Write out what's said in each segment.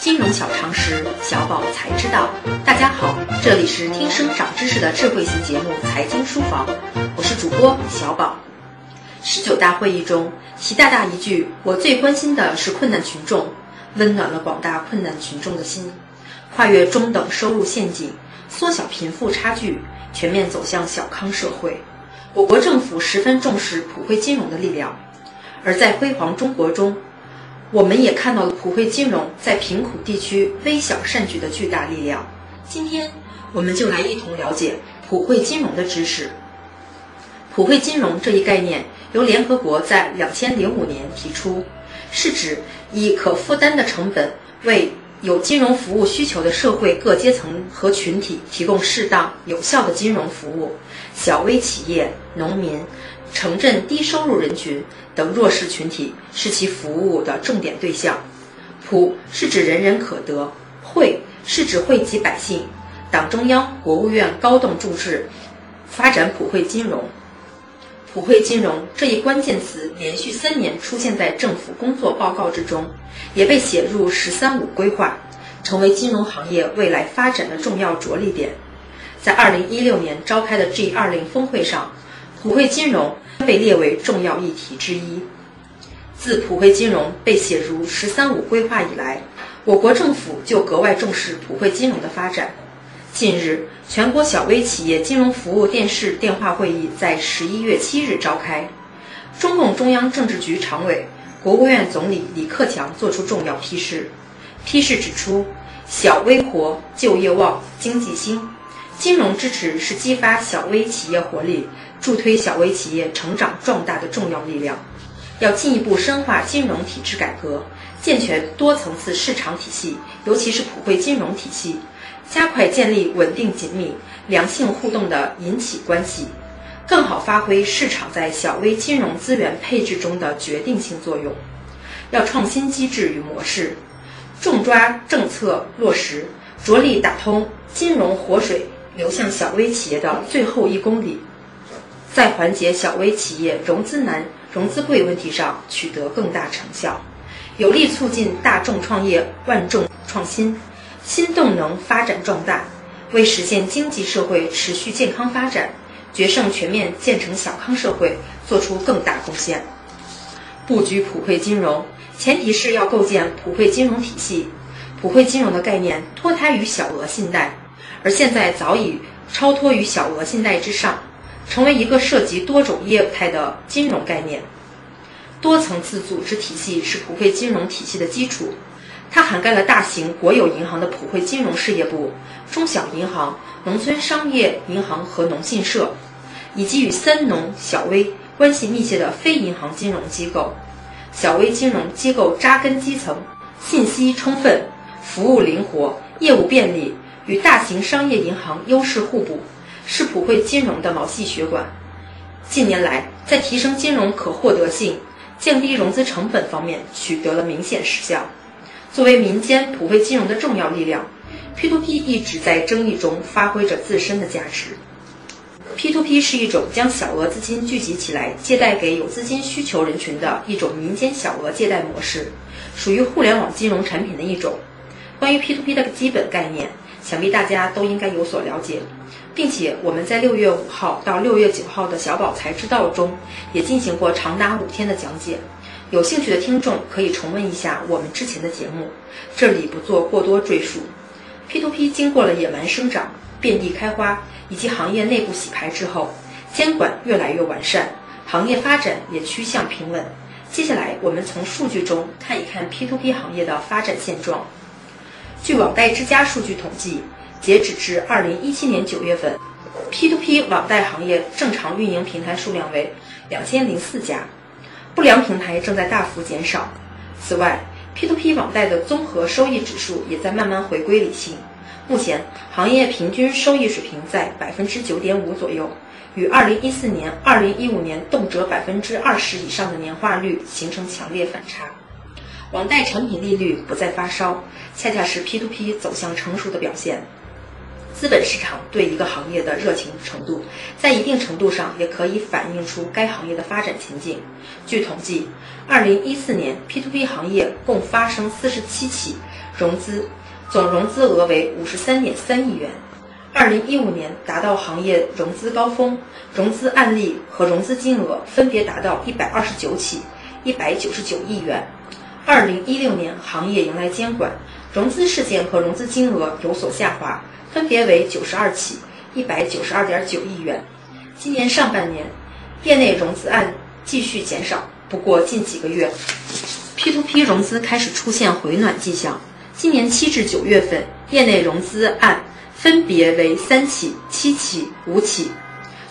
金融小常识，小宝才知道。大家好，这里是听声长知识的智慧型节目《财经书房》，我是主播小宝。十九大会议中，习大大一句“我最关心的是困难群众”，温暖了广大困难群众的心。跨越中等收入陷阱，缩小贫富差距，全面走向小康社会。我国政府十分重视普惠金融的力量，而在辉煌中国中。我们也看到了普惠金融在贫苦地区微小善举的巨大力量。今天，我们就来一同了解普惠金融的知识。普惠金融这一概念由联合国在两千零五年提出，是指以可负担的成本为有金融服务需求的社会各阶层和群体提供适当有效的金融服务，小微企业、农民。城镇低收入人群等弱势群体是其服务的重点对象。普是指人人可得，惠是指惠及百姓。党中央、国务院高度重视发展普惠金融。普惠金融这一关键词连续三年出现在政府工作报告之中，也被写入“十三五”规划，成为金融行业未来发展的重要着力点。在二零一六年召开的 G 二零峰会上。普惠金融被列为重要议题之一。自普惠金融被写入“十三五”规划以来，我国政府就格外重视普惠金融的发展。近日，全国小微企业金融服务电视电话会议在十一月七日召开，中共中央政治局常委、国务院总理李克强作出重要批示。批示指出，小微活，就业旺，经济兴。金融支持是激发小微企业活力、助推小微企业成长壮大的重要力量。要进一步深化金融体制改革，健全多层次市场体系，尤其是普惠金融体系，加快建立稳定、紧密、良性互动的银企关系，更好发挥市场在小微金融资源配置中的决定性作用。要创新机制与模式，重抓政策落实，着力打通金融活水。流向小微企业的最后一公里，在缓解小微企业融资难、融资贵问题上取得更大成效，有力促进大众创业、万众创新、新动能发展壮大，为实现经济社会持续健康发展、决胜全面建成小康社会做出更大贡献。布局普惠金融，前提是要构建普惠金融体系。普惠金融的概念脱胎于小额信贷。而现在早已超脱于小额信贷之上，成为一个涉及多种业态的金融概念。多层次组织体系是普惠金融体系的基础，它涵盖了大型国有银行的普惠金融事业部、中小银行、农村商业银行和农信社，以及与三农小微关系密切的非银行金融机构。小微金融机构扎根基层，信息充分，服务灵活，业务便利。与大型商业银行优势互补，是普惠金融的毛细血管。近年来，在提升金融可获得性、降低融资成本方面取得了明显实效。作为民间普惠金融的重要力量，P2P 一直在争议中发挥着自身的价值。P2P 是一种将小额资金聚集起来借贷给有资金需求人群的一种民间小额借贷模式，属于互联网金融产品的一种。关于 P2P 的基本概念。想必大家都应该有所了解，并且我们在六月五号到六月九号的小宝才知道中也进行过长达五天的讲解。有兴趣的听众可以重温一下我们之前的节目，这里不做过多赘述。P2P 经过了野蛮生长、遍地开花以及行业内部洗牌之后，监管越来越完善，行业发展也趋向平稳。接下来我们从数据中看一看 P2P 行业的发展现状。据网贷之家数据统计，截止至二零一七年九月份，P2P 网贷行业正常运营平台数量为两千零四家，不良平台正在大幅减少。此外，P2P 网贷的综合收益指数也在慢慢回归理性，目前行业平均收益水平在百分之九点五左右，与二零一四年、二零一五年动辄百分之二十以上的年化率形成强烈反差。网贷产品利率不再发烧，恰恰是 P2P 走向成熟的表现。资本市场对一个行业的热情程度，在一定程度上也可以反映出该行业的发展前景。据统计，2014年 P2P 行业共发生47起融资，总融资额为五十三点三亿元。二零一五年达到行业融资高峰，融资案例和融资金额分别达到一百二十九起、一百九十九亿元。二零一六年行业迎来监管，融资事件和融资金额有所下滑，分别为九十二起、一百九十二点九亿元。今年上半年，业内融资案继续减少，不过近几个月，P2P 融资开始出现回暖迹象。今年七至九月份，业内融资案分别为三起、七起、五起。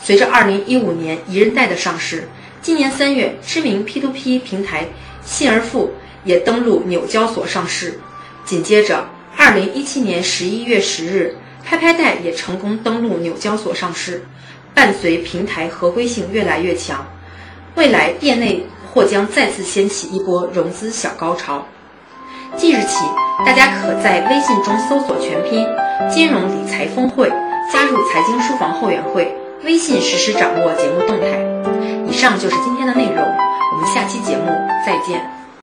随着2015年宜人贷的上市，今年三月，知名 P2P 平台信而富也登陆纽交所上市。紧接着，2017年11月10日，拍拍贷也成功登陆纽交所上市。伴随平台合规性越来越强，未来业内或将再次掀起一波融资小高潮。即日起，大家可在微信中搜索全拼“金融理财峰会”，加入财经书房后援会，微信实时掌握节目动态。以上就是今天的内容，我们下期节目再见。